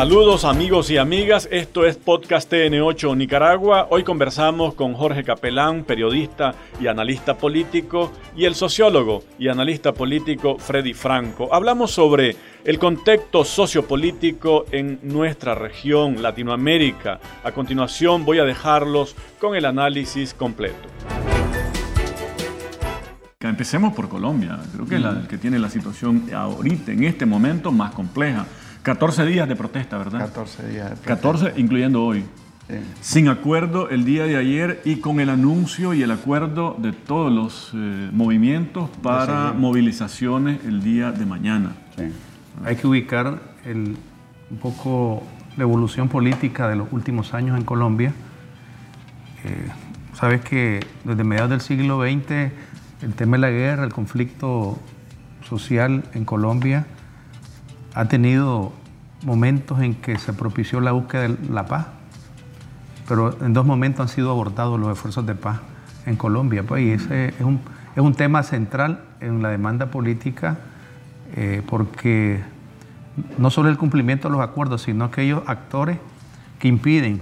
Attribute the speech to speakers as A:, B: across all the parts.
A: Saludos amigos y amigas, esto es Podcast TN8 Nicaragua. Hoy conversamos con Jorge Capelán, periodista y analista político, y el sociólogo y analista político Freddy Franco. Hablamos sobre el contexto sociopolítico en nuestra región, Latinoamérica. A continuación voy a dejarlos con el análisis completo. Empecemos por Colombia, creo que es la que tiene la situación ahorita, en este momento, más compleja. 14 días de protesta, ¿verdad?
B: 14 días de
A: protesta. 14, incluyendo hoy. Sin acuerdo el día de ayer y con el anuncio y el acuerdo de todos los eh, movimientos para movilizaciones el día de mañana.
C: Sí. Hay que ubicar el, un poco la evolución política de los últimos años en Colombia. Eh, sabes que desde mediados del siglo XX el tema de la guerra, el conflicto social en Colombia ha tenido momentos en que se propició la búsqueda de la paz, pero en dos momentos han sido abortados los esfuerzos de paz en Colombia. Pues, y ese es un, es un tema central en la demanda política eh, porque no solo el cumplimiento de los acuerdos, sino aquellos actores que impiden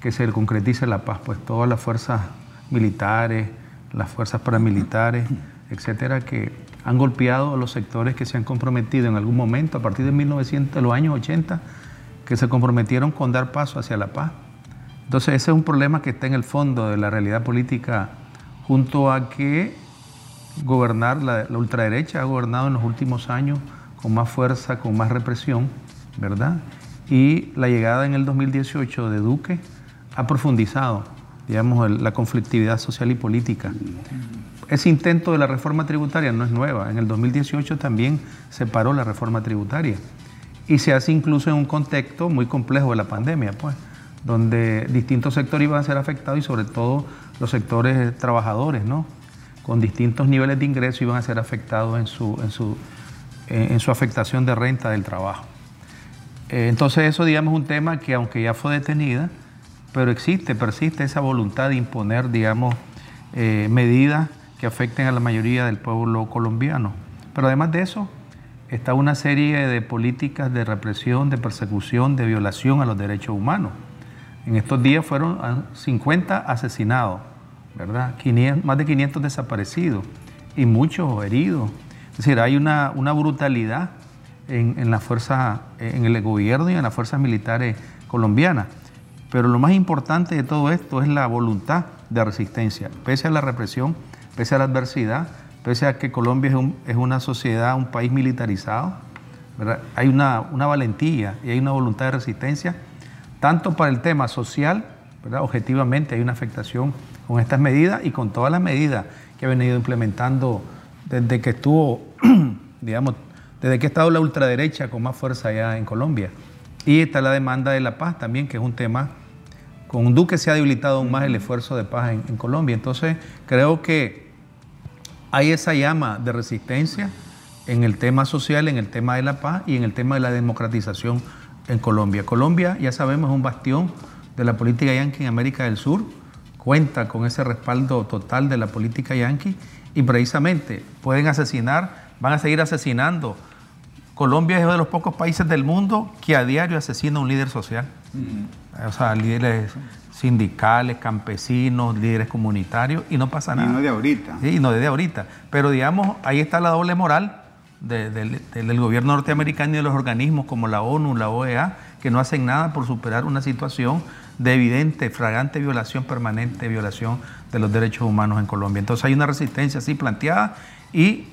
C: que se concretice la paz, pues todas las fuerzas militares, las fuerzas paramilitares, etcétera, que han golpeado a los sectores que se han comprometido en algún momento, a partir de 1900, los años 80, que se comprometieron con dar paso hacia la paz. Entonces ese es un problema que está en el fondo de la realidad política, junto a que gobernar, la, la ultraderecha ha gobernado en los últimos años con más fuerza, con más represión, ¿verdad? Y la llegada en el 2018 de Duque ha profundizado, digamos, la conflictividad social y política. Ese intento de la reforma tributaria no es nueva. En el 2018 también se paró la reforma tributaria. Y se hace incluso en un contexto muy complejo de la pandemia, pues, donde distintos sectores iban a ser afectados y sobre todo los sectores trabajadores, ¿no? Con distintos niveles de ingreso iban a ser afectados en su, en su, en su afectación de renta del trabajo. Eh, entonces eso, digamos, es un tema que aunque ya fue detenida, pero existe, persiste esa voluntad de imponer, digamos, eh, medidas que afecten a la mayoría del pueblo colombiano. Pero además de eso, está una serie de políticas de represión, de persecución, de violación a los derechos humanos. En estos días fueron 50 asesinados, ¿verdad? más de 500 desaparecidos y muchos heridos. Es decir, hay una, una brutalidad en, en, la fuerza, en el gobierno y en las fuerzas militares colombianas. Pero lo más importante de todo esto es la voluntad de resistencia. Pese a la represión, pese a la adversidad, pese a que Colombia es, una sociedad, un país militarizado, hay una, valentía y hay una voluntad de resistencia, tanto para el tema social, objetivamente hay una afectación con estas medidas y con todas las medidas que ha venido implementando desde que estuvo, digamos, desde que ha estado la ultraderecha con más fuerza allá en Colombia. Y está la demanda de la paz también, que es un tema, con Duque se ha debilitado aún más el esfuerzo de paz en Colombia. Entonces, creo que hay esa llama de resistencia en el tema social, en el tema de la paz y en el tema de la democratización en Colombia. Colombia, ya sabemos, es un bastión de la política yanqui en América del Sur, cuenta con ese respaldo total de la política yanqui y precisamente pueden asesinar, van a seguir asesinando. Colombia es uno de los pocos países del mundo que a diario asesina a un líder social. O sea, líderes sindicales, campesinos, líderes comunitarios, y no pasa nada.
B: Y no de ahorita.
C: Sí, no de ahorita. Pero digamos, ahí está la doble moral del gobierno norteamericano y de los organismos como la ONU, la OEA, que no hacen nada por superar una situación de evidente, fragante violación, permanente violación de los derechos humanos en Colombia. Entonces hay una resistencia así planteada y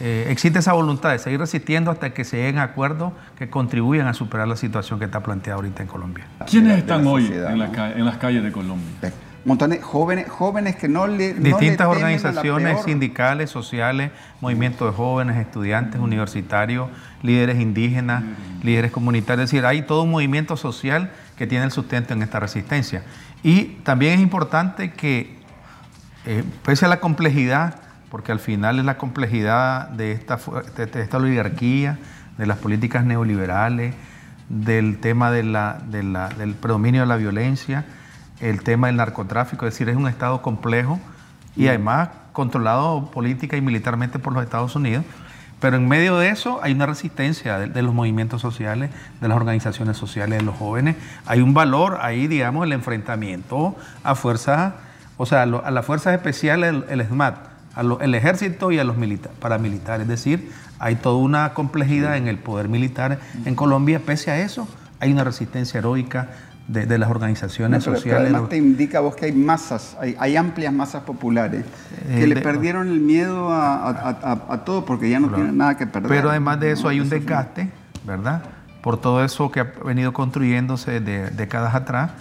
C: eh, existe esa voluntad de seguir resistiendo hasta que se lleguen a acuerdos que contribuyan a superar la situación que está planteada ahorita en Colombia.
A: ¿Quiénes están hoy en, las calles de Colombia?
B: Montones, jóvenes, jóvenes que no le.
C: Distintas organizaciones sindicales, sociales, movimientos de jóvenes, estudiantes, universitarios, líderes indígenas, líderes comunitarios. Es decir, hay todo un movimiento social que tiene el sustento en esta resistencia. Y también es importante que, eh, pese a la complejidad porque al final es la complejidad de esta, de esta oligarquía, de las políticas neoliberales, del tema de la, del predominio de la violencia, el tema del narcotráfico, es decir, es un Estado complejo y además controlado política y militarmente por los Estados Unidos. Pero en medio de eso hay una resistencia de, los movimientos sociales, de las organizaciones sociales, de los jóvenes. Hay un valor ahí, digamos, el enfrentamiento a fuerzas, o sea, a, las fuerzas especiales, el, SMAT, al ejército y a los paramilitares. Es decir, hay toda una complejidad en el poder militar en Colombia. Pese a eso, hay una resistencia heroica de, las organizaciones sociales.
B: además te indica vos que hay masas, hay, amplias masas populares que eh, le perdieron el miedo a, todo porque ya no tienen nada que perder.
C: Pero además de eso hay un desgaste, ¿verdad? Por todo eso que ha venido construyéndose de décadas atrás.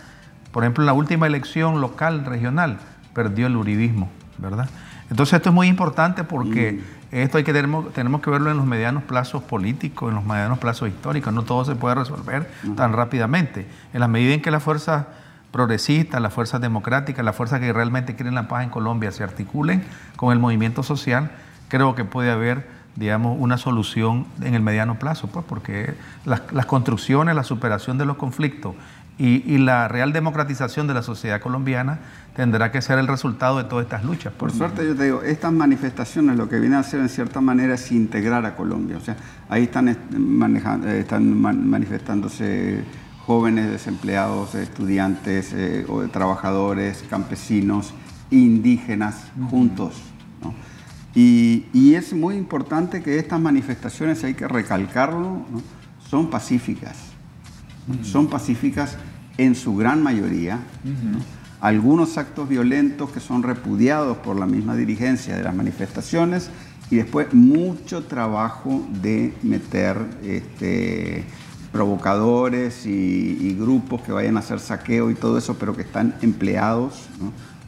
C: Por ejemplo, en la última elección local, regional, perdió el uribismo, ¿verdad? Entonces esto es muy importante porque mm. esto hay que tenemos, tenemos que verlo en los medianos plazos políticos, en los medianos plazos históricos. No todo se puede resolver tan rápidamente. En la medida en que las fuerzas progresistas, las fuerzas democráticas, las fuerzas que realmente quieren la paz en Colombia se articulen con el movimiento social, creo que puede haber digamos, una solución en el mediano plazo, pues porque las, las construcciones, la superación de los conflictos y, la real democratización de la sociedad colombiana tendrá que ser el resultado de todas estas luchas.
B: Por suerte yo te digo, estas manifestaciones lo que vienen a hacer en cierta manera es integrar a Colombia. O sea, ahí están, manejando, están manifestándose jóvenes desempleados, estudiantes, eh, o trabajadores, campesinos, indígenas, juntos. Y, y, es muy importante que estas manifestaciones, hay que recalcarlo, son pacíficas. Son pacíficas en su gran mayoría. Algunos actos violentos que son repudiados por la misma dirigencia de las manifestaciones y después mucho trabajo de meter este, provocadores y, grupos que vayan a hacer saqueo y todo eso, pero que están empleados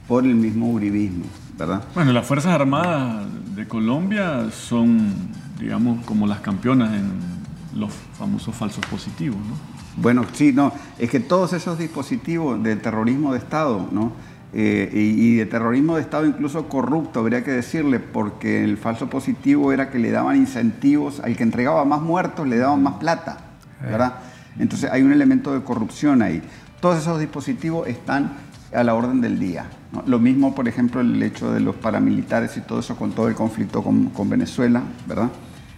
B: por el mismo uribismo, ¿verdad?
A: Bueno, las Fuerzas Armadas de Colombia son, digamos, como las campeonas en los famosos falsos positivos, ¿no?
B: Bueno, sí, no, es que todos esos dispositivos de terrorismo de Estado, ¿no? Eh, y, de terrorismo de Estado incluso corrupto, habría que decirle, porque el falso positivo era que le daban incentivos, al que entregaba más muertos le daban más plata, ¿verdad? Entonces hay un elemento de corrupción ahí. Todos esos dispositivos están a la orden del día. Lo mismo, por ejemplo, el hecho de los paramilitares y todo eso con todo el conflicto con, con Venezuela, ¿verdad?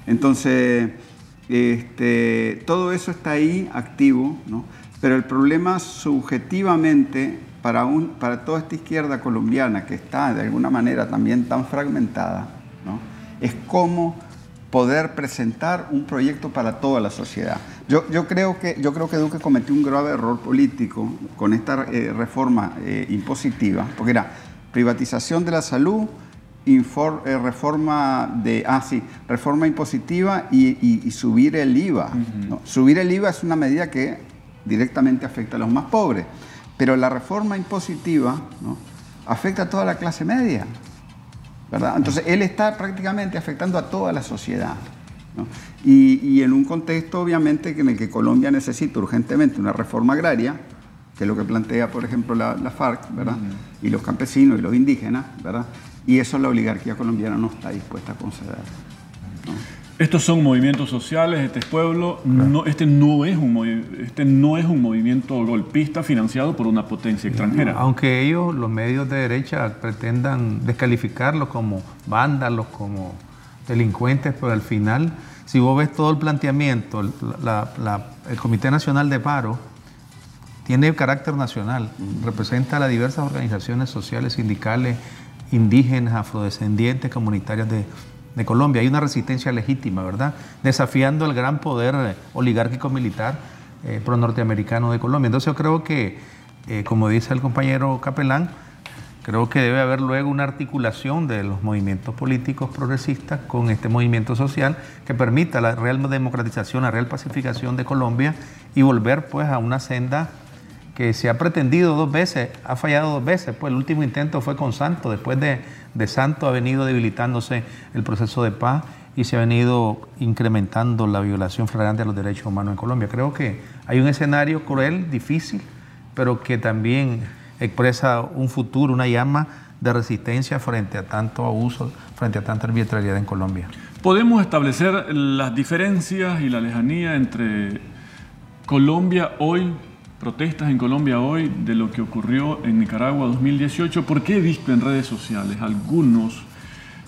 B: Entonces... Este, todo eso está ahí activo, ¿no? pero el problema subjetivamente para, un, para toda esta izquierda colombiana que está de alguna manera también tan fragmentada, ¿no? es cómo poder presentar un proyecto para toda la sociedad. Yo, yo, creo, que, yo creo que Duque cometió un grave error político con esta eh, reforma eh, impositiva, porque era privatización de la salud, eh, reforma de, ah, sí, reforma impositiva y, subir el IVA. Subir el IVA es una medida que directamente afecta a los más pobres, pero la reforma impositiva afecta a toda la clase media. ¿Verdad? Entonces, él está prácticamente afectando a toda la sociedad. Y, en un contexto, obviamente, en el que Colombia necesita urgentemente una reforma agraria, que es lo que plantea, por ejemplo, la, FARC, ¿verdad? Y los campesinos y los indígenas, ¿verdad? Y eso la oligarquía colombiana no está dispuesta a conceder.
A: Estos son movimientos sociales, este es pueblo, no, este, no es un, este no es un movimiento golpista financiado por una potencia extranjera.
C: Aunque ellos, los medios de derecha, pretendan descalificarlos como vándalos, como delincuentes, pero al final, si vos ves todo el planteamiento, el Comité Nacional de Paro tiene carácter nacional, representa a las diversas organizaciones sociales, sindicales, indígenas, afrodescendientes, comunitarias de, Colombia. Hay una resistencia legítima, ¿verdad? Desafiando el gran poder eh, oligárquico militar eh, pro-norteamericano de Colombia. Entonces yo creo que, eh, como dice el compañero Capelán, creo que debe haber luego una articulación de los movimientos políticos progresistas con este movimiento social que permita la real democratización, la real pacificación de Colombia y volver pues a una senda que se ha pretendido dos veces, ha fallado dos veces. Pues el último intento fue con Santo. Después de, de Santo ha venido debilitándose el proceso de paz y se ha venido incrementando la violación flagrante de los derechos humanos en Colombia. Creo que hay un escenario cruel, difícil, pero que también expresa un futuro, una llama de resistencia frente a tanto abuso, frente a tanta arbitrariedad en Colombia.
A: ¿Podemos establecer las diferencias y la lejanía entre Colombia hoy protestas en Colombia hoy de lo que ocurrió en Nicaragua 2018, porque he visto en redes sociales algunos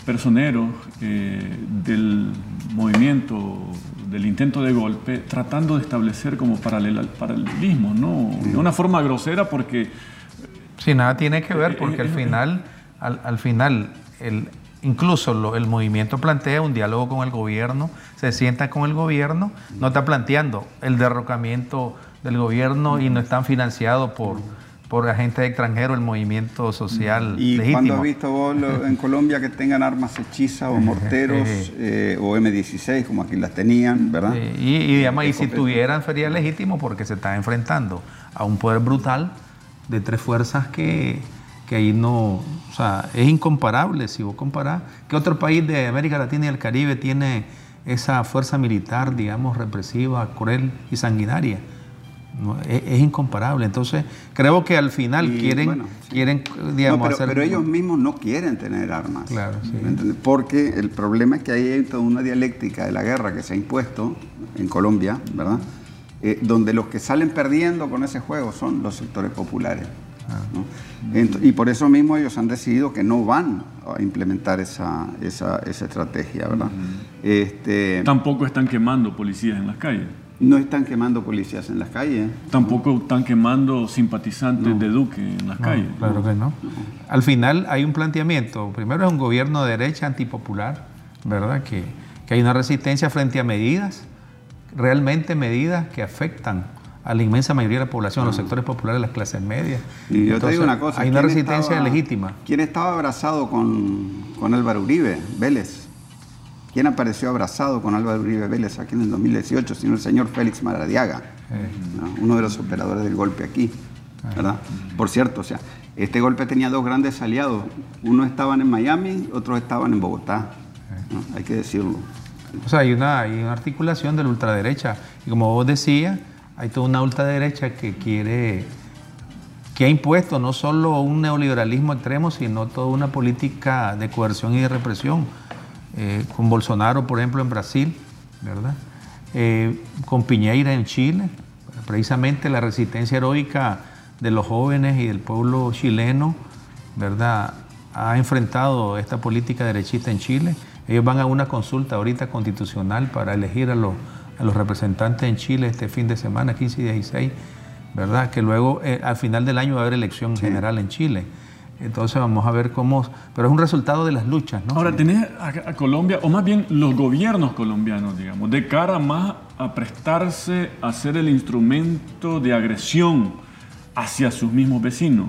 A: personeros eh, del movimiento, del intento de golpe, tratando de establecer como paralelismo, ¿no? De una forma grosera porque...
C: Sí, nada tiene que ver porque al final, al, final el, incluso el movimiento plantea un diálogo con el gobierno, se sienta con el gobierno, no está planteando el derrocamiento del gobierno y no están financiados por por agentes extranjeros el movimiento social
B: ¿Y
C: legítimo.
B: cuándo has visto vos en Colombia que tengan armas hechizas o morteros eh, o M16 como aquí las tenían, verdad?
C: y, y, si tuvieran sería legítimo porque se está enfrentando a un poder brutal de tres fuerzas que, que ahí no, o sea, es incomparable si vos comparás. ¿Qué otro país de América Latina y el Caribe tiene esa fuerza militar, digamos, represiva, cruel y sanguinaria? Es, incomparable. Entonces, creo que al final quieren, quieren digamos,
B: pero, pero, ellos mismos no quieren tener armas. Claro, Porque el problema es que hay toda una dialéctica de la guerra que se ha impuesto en Colombia, ¿verdad? Eh, donde los que salen perdiendo con ese juego son los sectores populares. Ah. y por eso mismo ellos han decidido que no van a implementar esa, esa, estrategia, ¿verdad?
A: este, Tampoco están quemando policías en las calles.
B: No están quemando policías en las calles.
A: Tampoco están quemando simpatizantes de Duque en las calles.
C: Claro que no. Al final hay un planteamiento. Primero es un gobierno de derecha antipopular, ¿verdad? Que, que hay una resistencia frente a medidas, realmente medidas que afectan a la inmensa mayoría de la población, a los sectores populares, las clases medias.
B: Y yo te digo una cosa.
C: Hay una resistencia legítima.
B: ¿Quién estaba abrazado con, con Álvaro Uribe? Vélez. ¿Quién apareció abrazado con Álvaro Uribe Vélez aquí en el 2018? Sino el señor Félix Maradiaga, uno de los operadores del golpe aquí. ¿verdad? Por cierto, o sea, este golpe tenía dos grandes aliados. Uno estaban en Miami, otros estaban en Bogotá. Hay que decirlo.
C: O sea, hay una, hay una articulación de la ultraderecha. Y como vos decías, hay toda una ultraderecha que quiere, que ha impuesto no solo un neoliberalismo extremo, sino toda una política de coerción y de represión eh, con Bolsonaro, por ejemplo, en Brasil, ¿verdad? Eh, con Piñeira en Chile, precisamente la resistencia heroica de los jóvenes y del pueblo chileno, ¿verdad? Ha enfrentado esta política derechista en Chile. Ellos van a una consulta ahorita constitucional para elegir a los, a los representantes en Chile este fin de semana, 15 y 16, ¿verdad? Que luego eh, al final del año va a haber elección general en Chile. Entonces vamos a ver cómo, pero es un resultado de las luchas, ¿no?
A: Ahora, tenés a, Colombia, o más bien los gobiernos colombianos, digamos, de cara más a prestarse a ser el instrumento de agresión hacia sus mismos vecinos.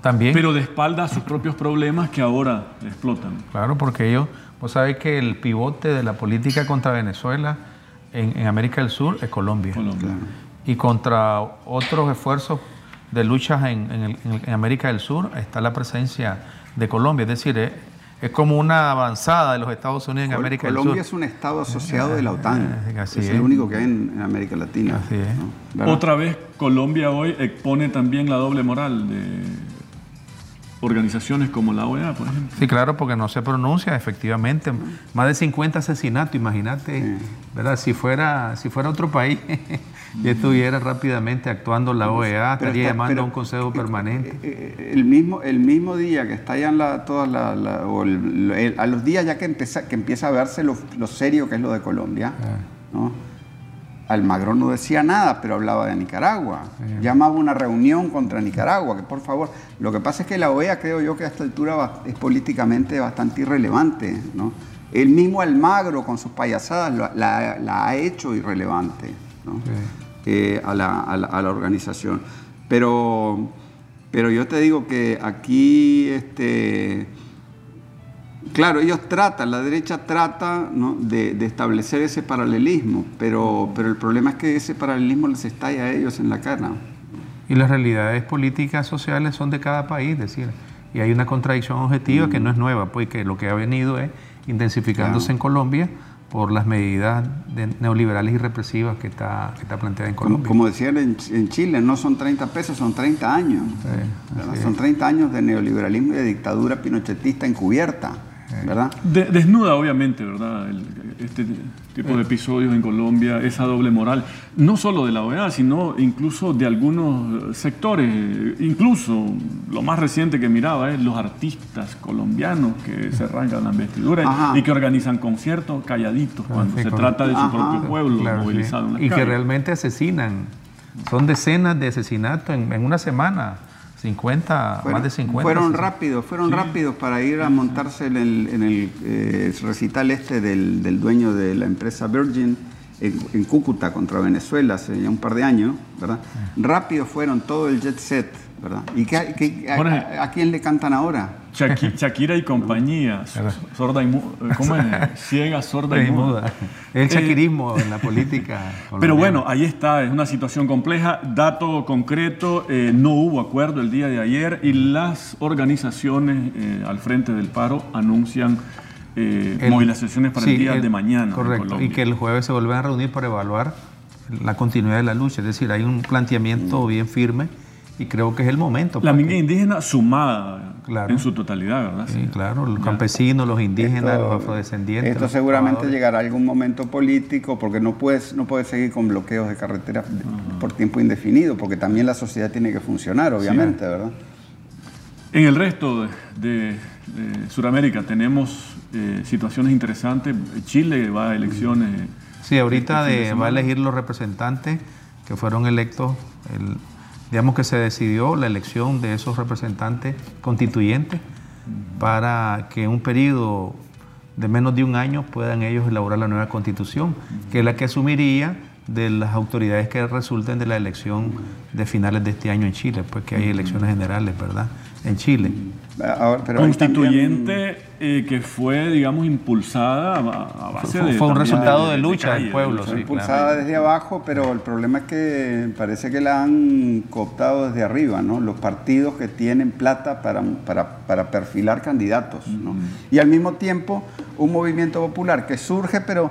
C: También.
A: Pero de espalda a sus propios problemas que ahora explotan.
C: Claro, porque ellos, vos sabés que el pivote de la política contra Venezuela en, América del Sur es Colombia. Colombia. Y contra otros esfuerzos de luchas en, América del Sur está la presencia de Colombia, es decir, es, como una avanzada de los Estados Unidos en América
B: del
C: Sur.
B: Colombia es un estado asociado de la OTAN, eh, es el único que hay en, América Latina.
A: Otra vez, Colombia hoy expone también la doble moral de organizaciones como la OEA, por ejemplo.
C: Sí, claro, porque no se pronuncia, efectivamente. Más de 50 asesinatos, imagínate, ¿verdad? Si fuera, si fuera otro país, ya estuviera rápidamente actuando la OEA, estaría llamando a un consejo permanente.
B: Eh, eh, el mismo, el mismo día que estallan la, todas la, a los días ya que empieza, que empieza a verse lo, serio que es lo de Colombia, ah. ¿no? Almagro no decía nada, pero hablaba de Nicaragua. Llamaba una reunión contra Nicaragua, que por favor. Lo que pasa es que la OEA creo yo que a esta altura es políticamente bastante irrelevante. ¿no? El mismo Almagro con sus payasadas la, ha hecho irrelevante eh, a, la, a, la, organización. Pero, pero yo te digo que aquí... Este, Claro, ellos tratan, la derecha trata de, establecer ese paralelismo, pero, pero el problema es que ese paralelismo les estalla a ellos en la cara.
C: Y las realidades políticas sociales son de cada país, decir, y hay una contradicción objetiva que no es nueva, pues que lo que ha venido es intensificándose en Colombia por las medidas neoliberales y represivas que está, que está planteada en Colombia.
B: Como, decían en, Chile, no son 30 pesos, son 30 años. son 30 años de neoliberalismo y de dictadura pinochetista encubierta. ¿Verdad?
A: desnuda, obviamente, ¿verdad? este tipo de episodios en Colombia, esa doble moral, no solo de la OEA, sino incluso de algunos sectores, incluso lo más reciente que miraba es los artistas colombianos que se arrancan las vestiduras y que organizan conciertos calladitos cuando se trata de su propio pueblo movilizado
C: en Y que realmente asesinan. Son decenas de asesinatos en una semana. 50, más de 50.
B: Fueron rápidos, fueron rápidos para ir a montarse en el, eh, recital este del, dueño de la empresa Virgin en, Cúcuta contra Venezuela hace ya un par de años, ¿verdad? Rápidos fueron todo el jet set ¿verdad? ¿Y qué, a, quién le cantan ahora?
A: Shakira y compañía, sorda y ¿cómo es? Ciega, sorda y muda.
C: El eh, shakirismo en la política.
A: Pero bueno, ahí está, es una situación compleja. Dato concreto, eh, no hubo acuerdo el día de ayer y las organizaciones eh, al frente del paro anuncian movilizaciones para el día de mañana.
C: Correcto, y que el jueves se vuelvan a reunir para evaluar la continuidad de la lucha. Es decir, hay un planteamiento mm. bien firme y creo que es el momento.
A: La minga indígena sumada en su totalidad, ¿verdad?
C: Sí, claro, los campesinos, los indígenas, los afrodescendientes.
B: Esto seguramente llegará a algún momento político porque no puedes, no puedes seguir con bloqueos de carretera por tiempo indefinido, porque también la sociedad tiene que funcionar, obviamente, ¿verdad?
A: En el resto de, Sudamérica tenemos eh, situaciones interesantes. Chile va a elecciones.
C: Sí, ahorita este va a elegir los representantes que fueron electos el digamos que se decidió la elección de esos representantes constituyentes para que en un periodo de menos de un año puedan ellos elaborar la nueva constitución, que es la que asumiría de las autoridades que resulten de la elección de finales de este año en Chile, pues que hay elecciones generales, ¿verdad? En Chile.
A: Constituyente eh, que fue, digamos, impulsada a, base
C: fue,
A: de...
C: Fue un resultado de, lucha del pueblo.
B: Fue impulsada desde abajo, pero el problema es que parece que la han cooptado desde arriba, ¿no? Los partidos que tienen plata para, para, perfilar candidatos, ¿no? Y al mismo tiempo un movimiento popular que surge, pero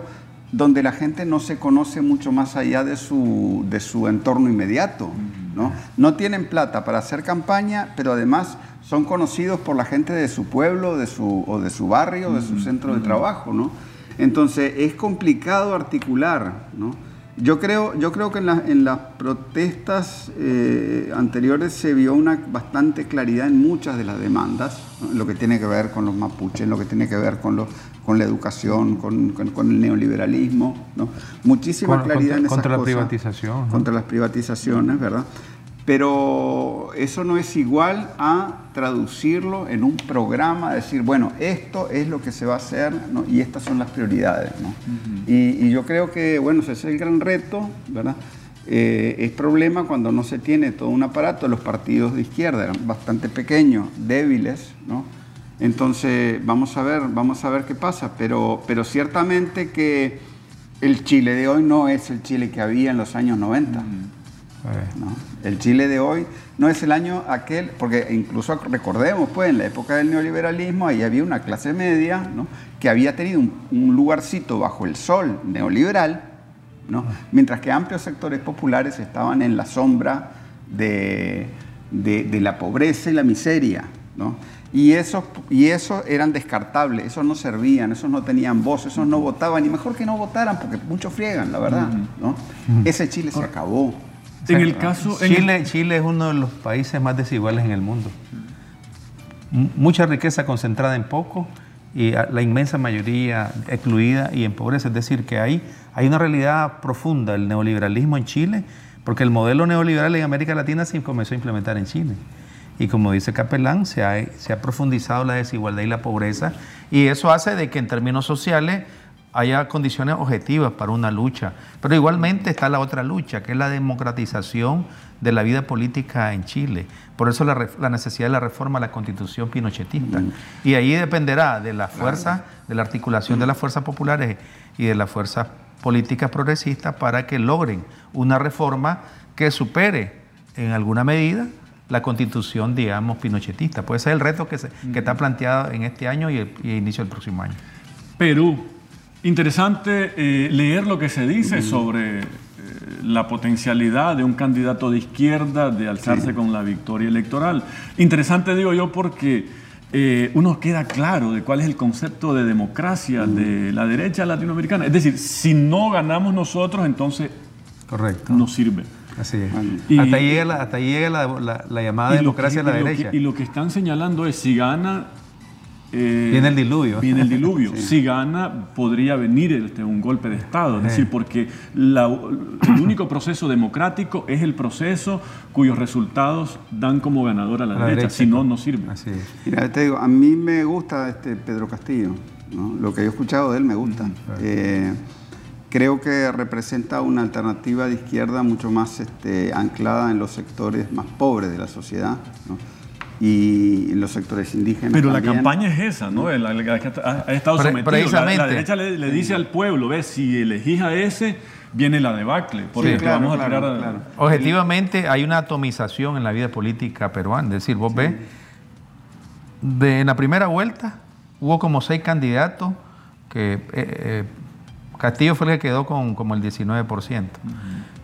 B: donde la gente no se conoce mucho más allá de su, de su entorno inmediato. ¿no? no tienen plata para hacer campaña, pero además son conocidos por la gente de su pueblo de su, o de su barrio, de su centro de trabajo. ¿no? Entonces es complicado articular. ¿no? Yo creo, yo creo que en, las protestas eh, anteriores se vio una bastante claridad en muchas de las demandas, lo que tiene que ver con los mapuches, lo que tiene que ver con, los, con la educación, con, el neoliberalismo, ¿no? muchísima claridad
C: en
B: esas
C: Contra la privatización.
B: Contra las privatizaciones, ¿verdad? Pero eso no es igual a traducirlo en un programa, decir, bueno, esto es lo que se va a hacer y estas son las prioridades. y, yo creo que, bueno, ese es el gran reto, ¿verdad? Eh, es problema cuando no se tiene todo un aparato, los partidos de izquierda eran bastante pequeños, débiles, ¿no? Entonces, vamos a ver, vamos a ver qué pasa, pero, pero ciertamente que el Chile de hoy no es el Chile que había en los años 90. El Chile de hoy no es el año aquel, porque incluso recordemos, pues en la época del neoliberalismo ahí había una clase media que había tenido un, lugarcito bajo el sol neoliberal, ¿no? mientras que amplios sectores populares estaban en la sombra de, la pobreza y la miseria. ¿no? Y esos, y esos eran descartables, esos no servían, esos no tenían voz, esos no votaban, y mejor que no votaran, porque muchos friegan, la verdad. ¿no? Ese Chile se acabó.
C: En el caso. Chile, Chile es uno de los países más desiguales en el mundo. Mucha riqueza concentrada en poco y la inmensa mayoría excluida y en pobreza. Es decir, que hay, hay una realidad profunda, el neoliberalismo en Chile, porque el modelo neoliberal en América Latina se comenzó a implementar en Chile. Y como dice Capelán, se ha, se ha profundizado la desigualdad y la pobreza, y eso hace de que en términos sociales haya condiciones objetivas para una lucha. Pero igualmente está la otra lucha, que es la democratización de la vida política en Chile. Por eso la, necesidad de la reforma a la constitución pinochetista. Y ahí dependerá de la fuerza, de la articulación de las fuerzas populares y de las fuerzas políticas progresistas para que logren una reforma que supere en alguna medida la constitución, digamos, pinochetista. Puede ser el reto que, está planteado en este año y el inicio del próximo año.
A: Perú Interesante eh, leer lo que se dice sobre eh, la potencialidad de un candidato de izquierda de alzarse con la victoria electoral. Interesante digo yo porque eh, uno queda claro de cuál es el concepto de democracia de la derecha latinoamericana. Es decir, si no ganamos nosotros, entonces
C: Correcto.
A: no sirve.
C: Así es. hasta ahí llega, la, hasta llega la, llamada democracia de la derecha.
A: y lo que están señalando es si gana
C: eh, viene el diluvio.
A: Viene el diluvio. Si gana, podría venir este, un golpe de Estado. Es decir, porque el único proceso democrático es el proceso cuyos resultados dan como ganador a la, derecha. Si no, no sirve.
B: Mira, te digo, a mí me gusta este Pedro Castillo. Lo que yo he escuchado de él me gusta. Eh, creo que representa una alternativa de izquierda mucho más este, anclada en los sectores más pobres de la sociedad. ¿no? Y los sectores indígenas.
A: Pero la campaña es esa, ¿no? La, ha, estado sometido. La, derecha le, dice al pueblo, ves, si elegís a ese, viene la debacle, porque vamos a tirar
C: Objetivamente hay una atomización en la vida política peruana. Es decir, vos ves, de, en la primera vuelta hubo como seis candidatos que eh, eh, Castillo fue el que quedó con como el 19%.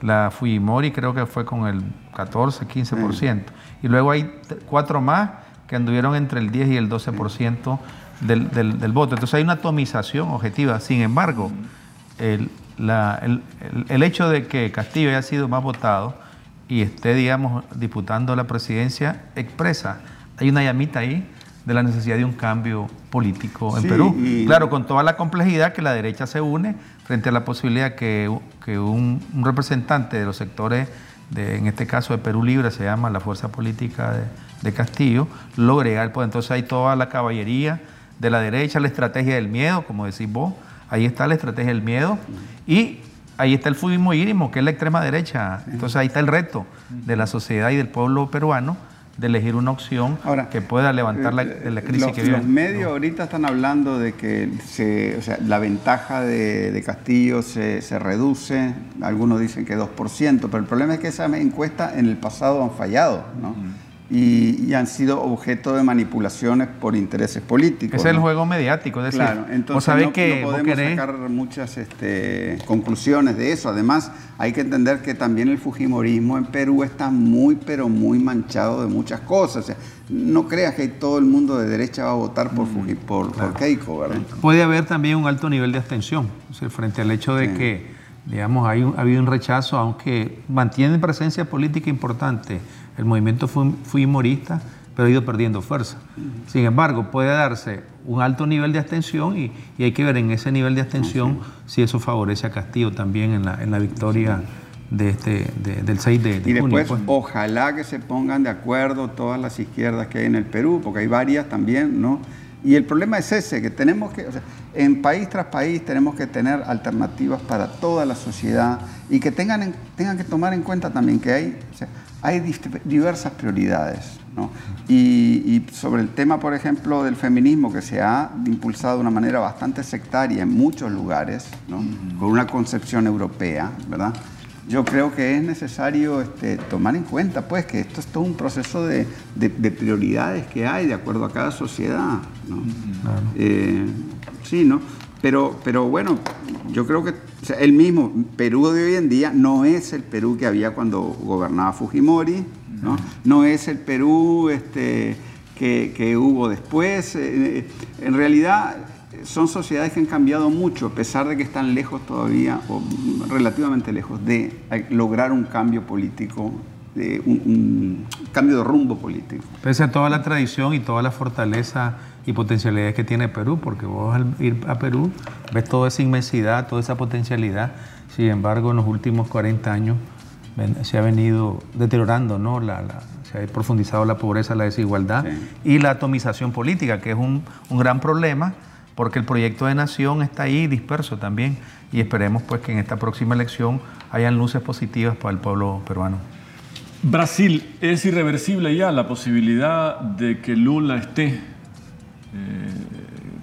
C: La Fujimori creo que fue con el 14, 15%. Y luego hay cuatro más que anduvieron entre el 10 y el 12% del, del, voto. Entonces hay una atomización objetiva. Sin embargo, el, el, hecho de que Castillo haya sido más votado y esté, digamos, disputando la presidencia, expresa, hay una llamita ahí de la necesidad de un cambio político en Perú. Claro, con toda la complejidad que la derecha se une frente a la posibilidad que, que un, representante de los sectores, de, en este caso de Perú Libre, se llama la fuerza política de, Castillo, logre el poder. Entonces hay toda la caballería de la derecha, la estrategia del miedo, como decís vos, ahí está la estrategia del miedo y ahí está el fujimorismo, que es la extrema derecha. Entonces ahí está el reto de la sociedad y del pueblo peruano de elegir una opción que pueda levantar la, eh, la crisis que vive.
B: Los medios ahorita están hablando de que se, o sea, la ventaja de, Castillo se, se, reduce, algunos dicen que 2%, pero el problema es que esa encuesta en el pasado han fallado, ¿no? Y, han sido objeto de manipulaciones por intereses políticos.
C: Es el juego mediático, es decir,
B: claro, entonces no, que podemos sacar muchas este, conclusiones de eso. Además, hay que entender que también el Fujimorismo en Perú está muy, pero muy manchado de muchas cosas. no creas que todo el mundo de derecha va a votar por, mm, por, Keiko, ¿verdad?
C: Puede haber también un alto nivel de abstención, frente al hecho de que digamos, hay ha habido un rechazo, aunque mantiene presencia política importante el movimiento fujimorista, pero ha ido perdiendo fuerza. Sin embargo, puede darse un alto nivel de abstención y, hay que ver en ese nivel de abstención si eso favorece a Castillo también en la, en la victoria de este, del 6 de,
B: de y después, pues. ojalá que se pongan de acuerdo todas las izquierdas que hay en el Perú, porque hay varias también, ¿no? Y el problema es ese, que tenemos que, o sea, en país tras país tenemos que tener alternativas para toda la sociedad y que tengan, tengan que tomar en cuenta también que hay, hay diversas prioridades. ¿no? Y, sobre el tema, por ejemplo, del feminismo, que se ha impulsado de una manera bastante sectaria en muchos lugares, ¿no? con una concepción europea, ¿verdad? Yo creo que es necesario este, tomar en cuenta pues, que esto es todo un proceso de, de, prioridades que hay de acuerdo a cada sociedad. ¿no? Eh, sí, ¿no? Pero, pero bueno, yo creo que el mismo Perú de hoy en día no es el Perú que había cuando gobernaba Fujimori, no, no es el Perú este, que, hubo después. Eh, en realidad son sociedades que han cambiado mucho, a pesar de que están lejos todavía, o relativamente lejos, de lograr un cambio político de un, cambio de rumbo político.
C: Pese a toda la tradición y toda la fortaleza y potencialidades que tiene Perú, porque vos al ir a Perú ves toda esa inmensidad, toda esa potencialidad. Sin embargo, en los últimos 40 años se ha venido deteriorando, ¿no? La, se ha profundizado la pobreza, la desigualdad y la atomización política, que es un, un, gran problema, porque el proyecto de nación está ahí disperso también y esperemos pues que en esta próxima elección hayan luces positivas para el pueblo peruano.
A: Brasil, ¿es irreversible ya la posibilidad de que Lula esté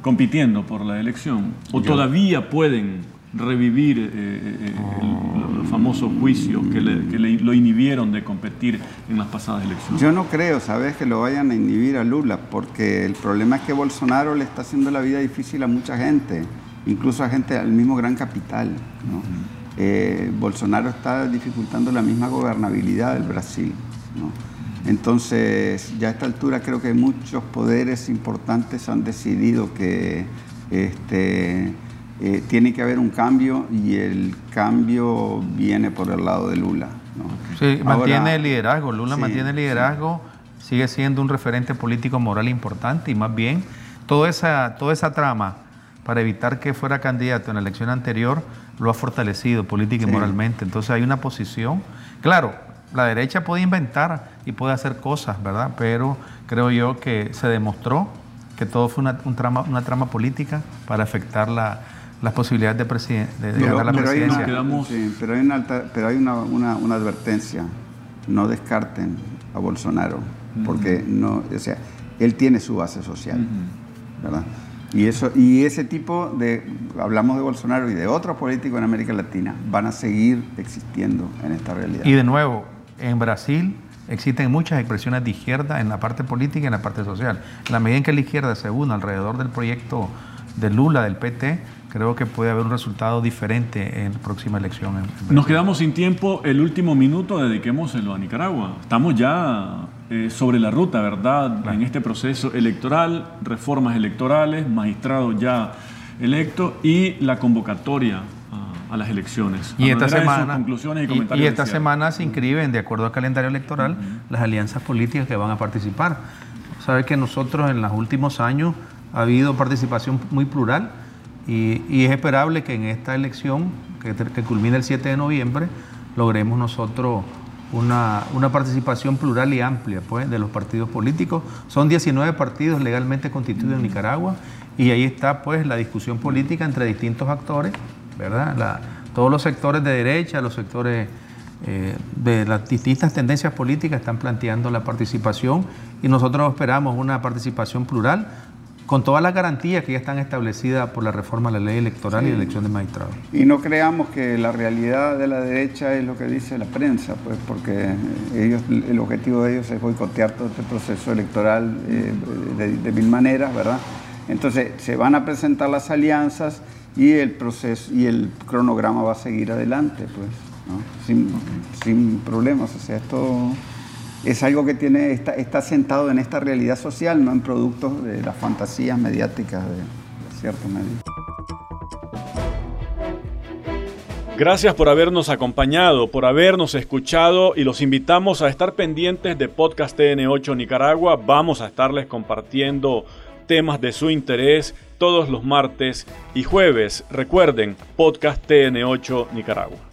A: compitiendo por la elección? ¿O todavía pueden revivir eh, eh, el, famoso juicio que, lo inhibieron de competir en las pasadas elecciones?
B: Yo no creo, ¿sabes? Que lo vayan a inhibir a Lula, porque el problema es que Bolsonaro le está haciendo la vida difícil a mucha gente, incluso a gente al mismo gran capital. Bolsonaro está dificultando la misma gobernabilidad del Brasil. Entonces, ya a esta altura creo que muchos poderes importantes han decidido que este, eh, tiene que haber un cambio y el cambio viene por el lado de Lula.
C: Sí, mantiene el liderazgo, Lula mantiene el liderazgo, sigue siendo un referente político moral importante y más bien toda esa, toda esa trama para evitar que fuera candidato en la elección anterior lo ha fortalecido política y moralmente. Entonces hay una posición, claro, la derecha puede inventar y puede hacer cosas, ¿verdad? Pero creo yo que se demostró que todo fue una, trama, una trama política para afectar la, las posibilidades de, de, ganar la presidencia.
B: pero hay, una, pero hay una, una, advertencia, no descarten a Bolsonaro, porque no, o sea, él tiene su base social, ¿verdad? Y, eso, y ese tipo de, hablamos de Bolsonaro y de otros políticos en América Latina, van a seguir existiendo en esta realidad.
C: Y de nuevo, en Brasil existen muchas expresiones de izquierda en la parte política y en la parte social. la medida en que la izquierda se une alrededor del proyecto de Lula, del PT, creo que puede haber un resultado diferente en la próxima elección.
A: Nos quedamos sin tiempo. El último minuto dediquémoselo a Nicaragua. Estamos ya eh, sobre la ruta, ¿verdad? En este proceso electoral, reformas electorales, magistrado ya electo y la convocatoria a, las elecciones.
C: Y esta semana, conclusiones y, esta semana se inscriben, de acuerdo al calendario electoral, las alianzas políticas que van a participar. Sabe que nosotros en los últimos años ha habido participación muy plural y, es esperable que en esta elección, que, que culmina el 7 de noviembre, logremos nosotros una, participación plural y amplia pues, de los partidos políticos. Son 19 partidos legalmente constituidos en Nicaragua y ahí está pues la discusión política entre distintos actores, ¿verdad? todos los sectores de derecha, los sectores eh, de las distintas tendencias políticas están planteando la participación y nosotros esperamos una participación plural con todas las garantías que ya están establecidas por la reforma a la ley electoral y la elección de magistrados.
B: Y no creamos que la realidad de la derecha es lo que dice la prensa, pues porque ellos, el objetivo de ellos es boicotear todo este proceso electoral eh, de, mil maneras, ¿verdad? Entonces se van a presentar las alianzas y el proceso y el cronograma va a seguir adelante, pues, sin, sin problemas. O sea, esto es algo que tiene, está, está sentado en esta realidad social, no en productos de las fantasías mediáticas de, de cierto medio.
A: Gracias por habernos acompañado, por habernos escuchado y los invitamos a estar pendientes de Podcast TN8 Nicaragua. Vamos a estarles compartiendo temas de su interés todos los martes y jueves. Recuerden, Podcast TN8 Nicaragua.